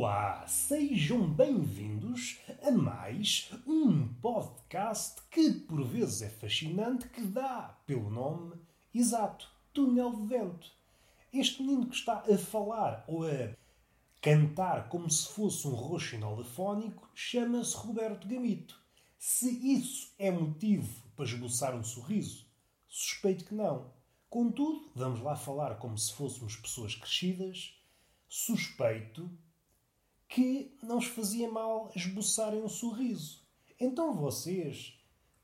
Olá, sejam bem-vindos a mais um podcast que por vezes é fascinante, que dá pelo nome exato, Túnel de Vento. Este menino que está a falar ou a cantar como se fosse um roxinol afónico chama-se Roberto Gamito. Se isso é motivo para esboçar um sorriso, suspeito que não. Contudo, vamos lá falar como se fôssemos pessoas crescidas, suspeito que não os fazia mal esboçarem um sorriso. Então vocês,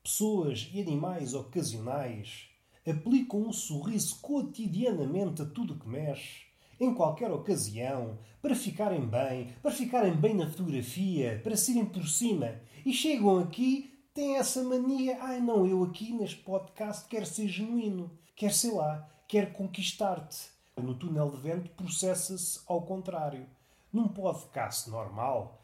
pessoas e animais ocasionais, aplicam um sorriso cotidianamente a tudo que mexe, em qualquer ocasião, para ficarem bem, para ficarem bem na fotografia, para serem por cima, e chegam aqui, têm essa mania, ai não, eu aqui neste podcast quero ser genuíno, quero ser lá, quero conquistar-te. No túnel de vento processa-se ao contrário. Num podcast normal,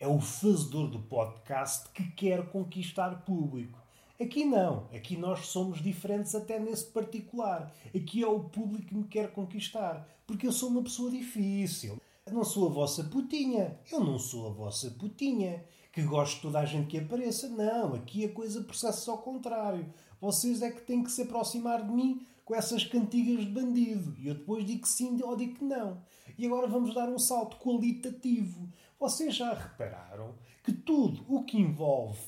é o fazedor do podcast que quer conquistar público. Aqui não. Aqui nós somos diferentes até nesse particular. Aqui é o público que me quer conquistar. Porque eu sou uma pessoa difícil. Eu não sou a vossa putinha. Eu não sou a vossa putinha. Que gosto de toda a gente que apareça. Não. Aqui a coisa processa ao contrário. Vocês é que têm que se aproximar de mim com essas cantigas de bandido. E eu depois digo sim ou digo que não. E agora vamos dar um salto qualitativo. Vocês já repararam que tudo o que envolve.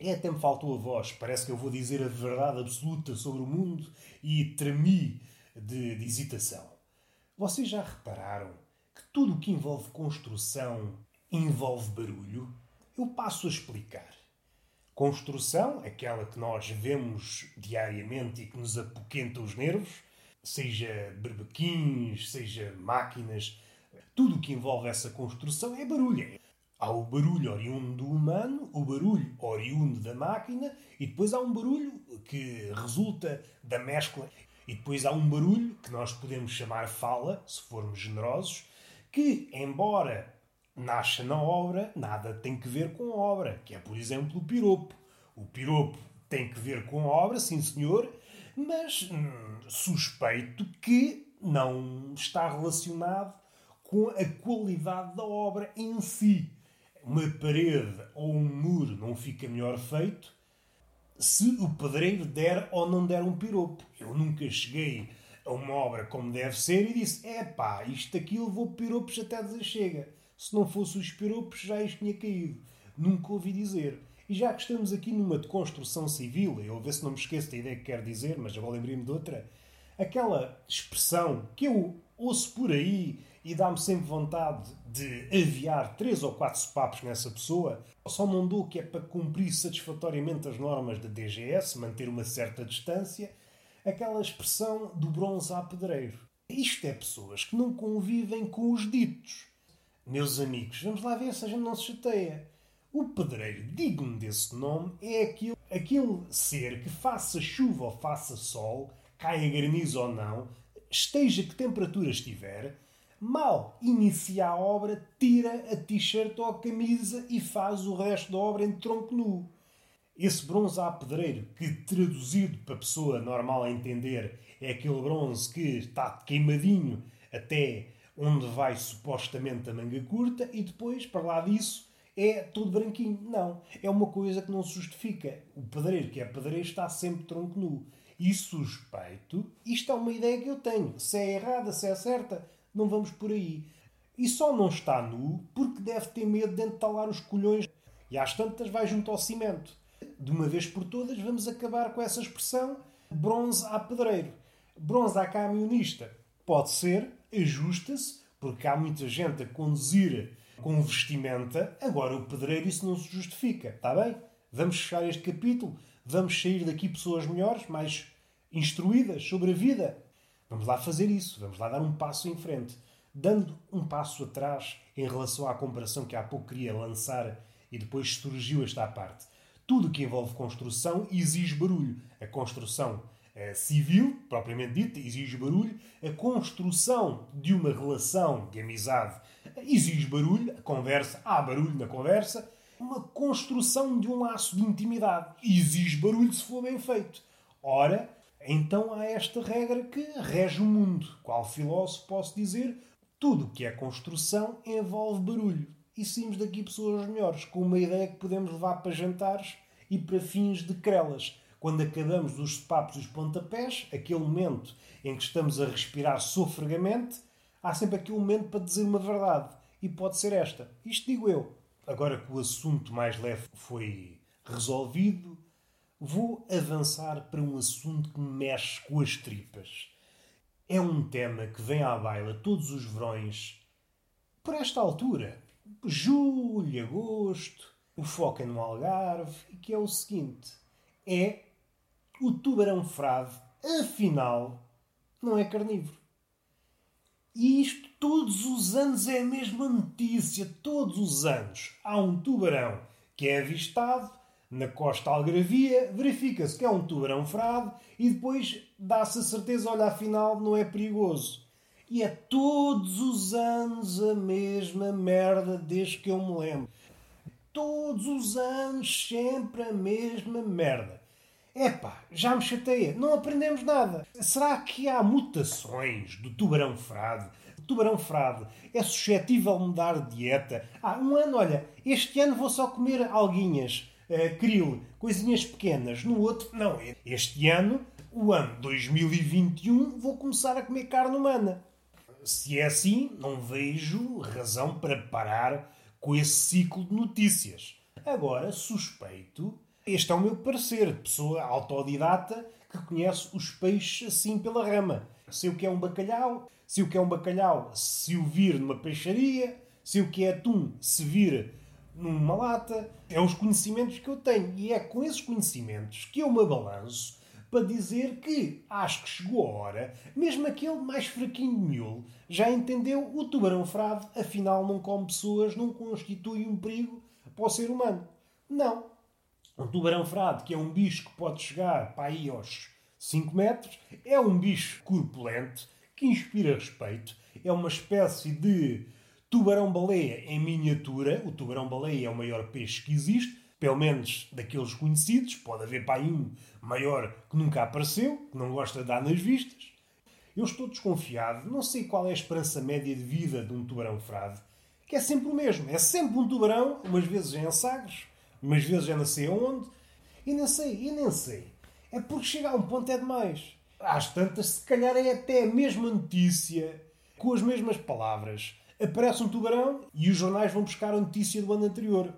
É, até me faltou a voz, parece que eu vou dizer a verdade absoluta sobre o mundo e tremi de, de hesitação. Vocês já repararam que tudo o que envolve construção envolve barulho? Eu passo a explicar. Construção, aquela que nós vemos diariamente e que nos apoquenta os nervos, seja berbequins, seja máquinas, tudo o que envolve essa construção é barulho. Há o barulho oriundo do humano, o barulho oriundo da máquina e depois há um barulho que resulta da mescla. E depois há um barulho que nós podemos chamar fala, se formos generosos, que, embora nasce na obra, nada tem que ver com a obra, que é, por exemplo, o piropo. O piropo tem que ver com a obra, sim senhor, mas hum, suspeito que não está relacionado com a qualidade da obra em si. Uma parede ou um muro não fica melhor feito se o pedreiro der ou não der um piropo. Eu nunca cheguei a uma obra como deve ser e disse: é pá, isto aqui levou piropos até dizer chega. Se não fosse os piropos, já isto tinha caído. Nunca ouvi dizer. E já que estamos aqui numa de construção civil, eu vou ver se não me esqueço da ideia que quero dizer, mas agora lembrei-me de outra. Aquela expressão que eu ouço por aí e dá-me sempre vontade de aviar três ou quatro sopapos nessa pessoa, só não dou que é para cumprir satisfatoriamente as normas da DGS, manter uma certa distância, aquela expressão do bronze a pedreiro. Isto é pessoas que não convivem com os ditos. Meus amigos, vamos lá ver se a gente não se chateia. O pedreiro digno desse nome é aquele, aquele ser que faça chuva ou faça sol, caia granizo ou não, esteja que temperatura estiver, mal inicia a obra, tira a t-shirt ou a camisa e faz o resto da obra em tronco nu. Esse bronze a pedreiro, que traduzido para a pessoa normal a entender, é aquele bronze que está queimadinho até onde vai supostamente a manga curta e depois, para lá disso, é tudo branquinho. Não. É uma coisa que não se justifica. O pedreiro que é pedreiro está sempre tronco nu. E suspeito, isto é uma ideia que eu tenho. Se é errada, se é certa, não vamos por aí. E só não está nu porque deve ter medo de entalar os colhões. E às tantas vai junto ao cimento. De uma vez por todas, vamos acabar com essa expressão bronze a pedreiro. Bronze a camionista. Pode ser, ajusta-se, porque há muita gente a conduzir com vestimenta, agora o pedreiro isso não se justifica, está bem? Vamos fechar este capítulo, vamos sair daqui pessoas melhores, mais instruídas sobre a vida. Vamos lá fazer isso, vamos lá dar um passo em frente. Dando um passo atrás em relação à comparação que há pouco queria lançar e depois surgiu esta parte. Tudo que envolve construção exige barulho. A construção eh, civil, propriamente dita, exige barulho. A construção de uma relação de amizade exige barulho, a conversa, há barulho na conversa. Uma construção de um laço de intimidade exige barulho se for bem feito. Ora, então há esta regra que rege o mundo. Qual filósofo posso dizer? Tudo o que é construção envolve barulho. E saímos daqui pessoas melhores, com uma ideia que podemos levar para jantares e para fins de crelas. Quando acabamos os papos e os pontapés, aquele momento em que estamos a respirar sofregamente, há sempre aquele momento para dizer uma verdade. E pode ser esta. Isto digo eu. Agora que o assunto mais leve foi resolvido, vou avançar para um assunto que me mexe com as tripas. É um tema que vem à baila todos os verões, por esta altura, julho, agosto, o foco é no Algarve, que é o seguinte: é o tubarão frade, afinal, não é carnívoro. E isto todos os anos é a mesma notícia. Todos os anos há um tubarão que é avistado na costa algravia, verifica-se que é um tubarão frade e depois dá-se a certeza, olha, afinal não é perigoso. E é todos os anos a mesma merda desde que eu me lembro. Todos os anos sempre a mesma merda. Epá, já me chateia. Não aprendemos nada. Será que há mutações do tubarão frade? O tubarão frade é suscetível a mudar de dieta? Ah, um ano, olha, este ano vou só comer alguinhas uh, krill, coisinhas pequenas. No outro, não. Este ano, o ano 2021, vou começar a comer carne humana. Se é assim, não vejo razão para parar com esse ciclo de notícias. Agora, suspeito, este é o meu parecer, de pessoa autodidata que conhece os peixes assim pela rama. Sei o que é um bacalhau, sei o que é um bacalhau se o vir numa peixaria, sei o que é atum se vir numa lata. É os conhecimentos que eu tenho. E é com esses conhecimentos que eu me balanço para dizer que acho que chegou a hora, mesmo aquele mais fraquinho de miolo, já entendeu o tubarão frade, afinal não come pessoas, não constitui um perigo para o ser humano. Não. Um tubarão frade, que é um bicho que pode chegar para aí aos 5 metros, é um bicho corpulento, que inspira respeito, é uma espécie de Tubarão-baleia em miniatura. O tubarão-baleia é o maior peixe que existe, pelo menos daqueles conhecidos. Pode haver para aí um maior que nunca apareceu, que não gosta de dar nas vistas. Eu estou desconfiado, não sei qual é a esperança média de vida de um tubarão-frade, que é sempre o mesmo. É sempre um tubarão, umas vezes em Sagres, umas vezes é não sei onde, e nem sei, e nem sei. É porque chega a um ponto é demais. Às tantas, se calhar é até a mesma notícia, com as mesmas palavras aparece um tubarão e os jornais vão buscar a notícia do ano anterior.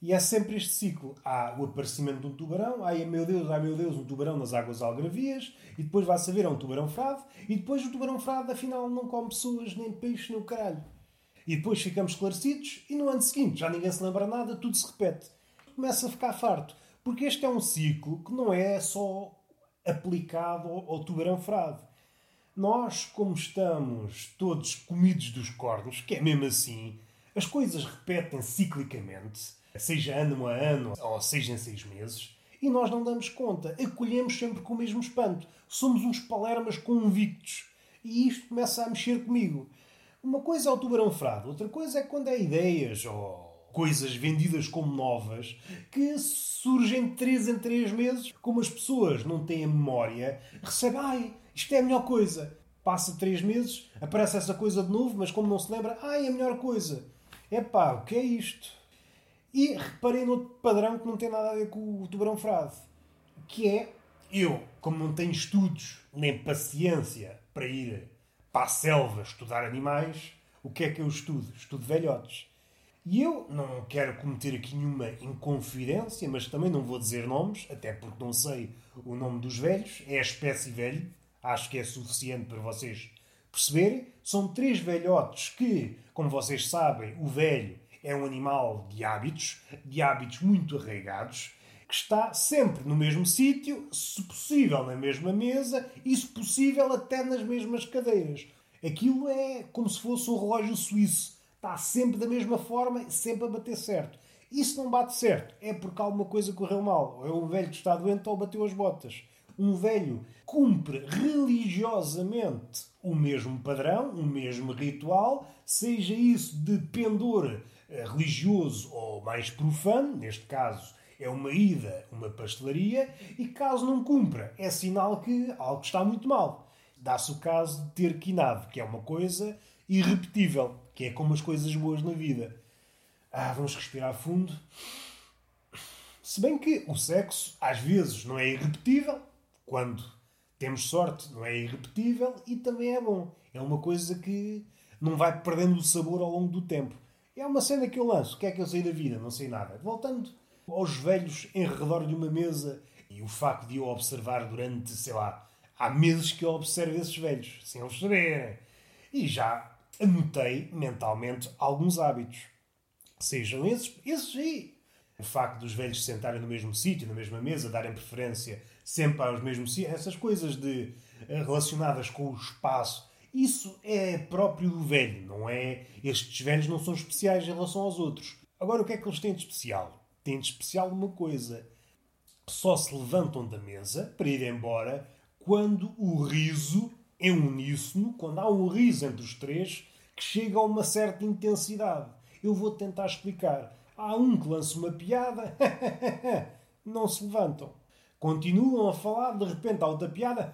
E é sempre este ciclo. Há o aparecimento de um tubarão, ai meu Deus, ai meu Deus, um tubarão nas águas algravias, e depois vai saber é um tubarão frade, e depois o tubarão frade afinal não come pessoas, nem peixe, nem o caralho. E depois ficamos esclarecidos, e no ano seguinte já ninguém se lembra nada, tudo se repete. Começa a ficar farto. Porque este é um ciclo que não é só aplicado ao tubarão frade nós, como estamos todos comidos dos cornos, que é mesmo assim, as coisas repetem ciclicamente, seja ano a ano ou seja em seis meses, e nós não damos conta, acolhemos sempre com o mesmo espanto. Somos uns palermas convictos. E isto começa a mexer comigo. Uma coisa é o tubarão frado, outra coisa é quando é ideias ou coisas vendidas como novas que surgem de 3 em 3 meses, como as pessoas não têm a memória, recebem, ai, isto é a melhor coisa. Passa três meses, aparece essa coisa de novo, mas como não se lembra, ai, é a melhor coisa. Epá, o que é isto? E reparei noutro padrão que não tem nada a ver com o tubarão frade. Que é, eu, como não tenho estudos nem paciência para ir para a selva estudar animais, o que é que eu estudo? Estudo velhotes. E eu não quero cometer aqui nenhuma inconfidência, mas também não vou dizer nomes, até porque não sei o nome dos velhos. É a espécie velho acho que é suficiente para vocês perceberem. São três velhotes que, como vocês sabem, o velho é um animal de hábitos, de hábitos muito arraigados, que está sempre no mesmo sítio, se possível na mesma mesa e, se possível, até nas mesmas cadeiras. Aquilo é como se fosse um relógio suíço. Está sempre da mesma forma, sempre a bater certo. E se não bate certo, é porque alguma coisa correu mal. Ou é um velho que está doente ou bateu as botas um velho cumpre religiosamente o mesmo padrão, o mesmo ritual, seja isso de pendor eh, religioso ou mais profano, neste caso é uma ida, uma pastelaria, e caso não cumpra, é sinal que algo está muito mal. Dá-se o caso de ter quinado, que é uma coisa irrepetível, que é como as coisas boas na vida. Ah, vamos respirar fundo. Se bem que o sexo, às vezes, não é irrepetível, quando temos sorte, não é irrepetível e também é bom. É uma coisa que não vai perdendo o sabor ao longo do tempo. É uma cena que eu lanço. O que é que eu sei da vida? Não sei nada. Voltando aos velhos em redor de uma mesa e o facto de eu observar durante, sei lá, há meses que eu observo esses velhos, sem eles saberem. E já anotei mentalmente alguns hábitos. Sejam esses, esses aí. O facto dos velhos sentarem no mesmo sítio, na mesma mesa, darem preferência sempre aos mesmos sítios, essas coisas de, eh, relacionadas com o espaço, isso é próprio do velho, não é? Estes velhos não são especiais em relação aos outros. Agora, o que é que eles têm de especial? Têm de especial uma coisa. Só se levantam da mesa para ir embora quando o riso é uníssono, quando há um riso entre os três que chega a uma certa intensidade. Eu vou tentar explicar. Há um que lança uma piada, não se levantam. Continuam a falar, de repente há outra piada,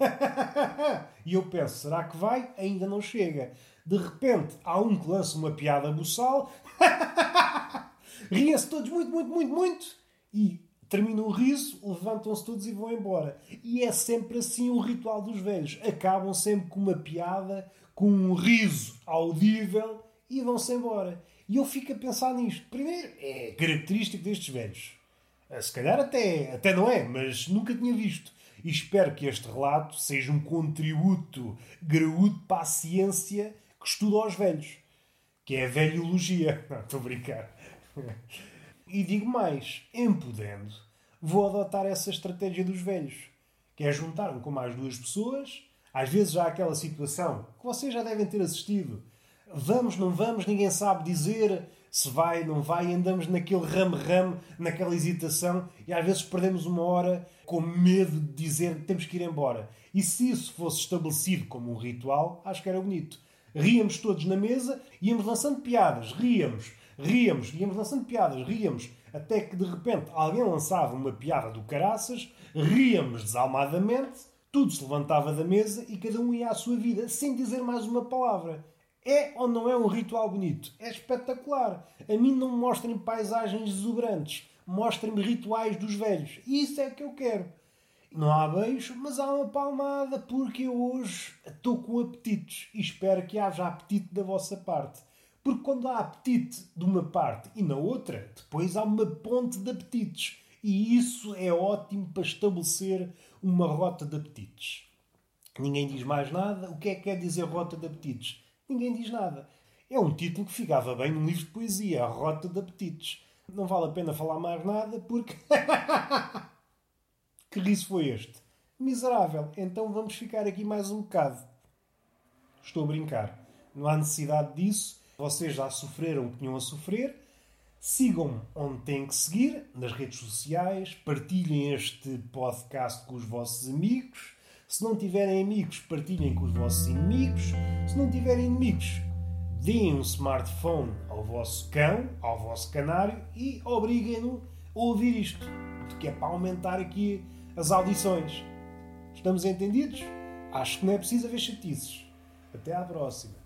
e eu penso, será que vai? Ainda não chega. De repente há um que lança uma piada buçal, riem-se todos muito, muito, muito, muito, e termina o riso, levantam-se todos e vão embora. E é sempre assim o ritual dos velhos. Acabam sempre com uma piada, com um riso audível e vão-se embora. E eu fico a pensar nisto. Primeiro, é característico destes velhos. Eh, se calhar até, até não é, mas nunca tinha visto. E espero que este relato seja um contributo graúdo para a ciência que estuda aos velhos. Que é a velhologia. Não, estou a brincar. E digo mais, em podendo, vou adotar essa estratégia dos velhos, que é juntar-me com mais duas pessoas. Às vezes há aquela situação que vocês já devem ter assistido. Vamos, não vamos, ninguém sabe dizer se vai, não vai, andamos naquele ramo-ramo, naquela hesitação e às vezes perdemos uma hora com medo de dizer que temos que ir embora. E se isso fosse estabelecido como um ritual, acho que era bonito. Ríamos todos na mesa, íamos lançando piadas, ríamos ríamos, íamos lançando piadas, ríamos, até que de repente alguém lançava uma piada do caraças, ríamos desalmadamente, tudo se levantava da mesa e cada um ia à sua vida, sem dizer mais uma palavra. É ou não é um ritual bonito? É espetacular. A mim não me mostrem paisagens exuberantes, mostrem-me rituais dos velhos. Isso é que eu quero. Não há beijo, mas há uma palmada, porque eu hoje estou com apetites e espero que haja apetite da vossa parte. Porque quando há apetite de uma parte e na outra, depois há uma ponte de apetites. E isso é ótimo para estabelecer uma rota de apetites. Ninguém diz mais nada. O que é que quer dizer rota de apetites? Ninguém diz nada. É um título que ficava bem num livro de poesia, a Rota de Apetites. Não vale a pena falar mais nada porque. que riso foi este? Miserável. Então vamos ficar aqui mais um bocado. Estou a brincar. Não há necessidade disso. Vocês já sofreram o que tinham a sofrer. Sigam-me onde têm que seguir, nas redes sociais. Partilhem este podcast com os vossos amigos. Se não tiverem amigos, partilhem com os vossos inimigos. Se não tiverem inimigos, deem um smartphone ao vosso cão, ao vosso canário e obriguem-no a ouvir isto, porque é para aumentar aqui as audições. Estamos entendidos? Acho que não é preciso haver chatices. Até à próxima.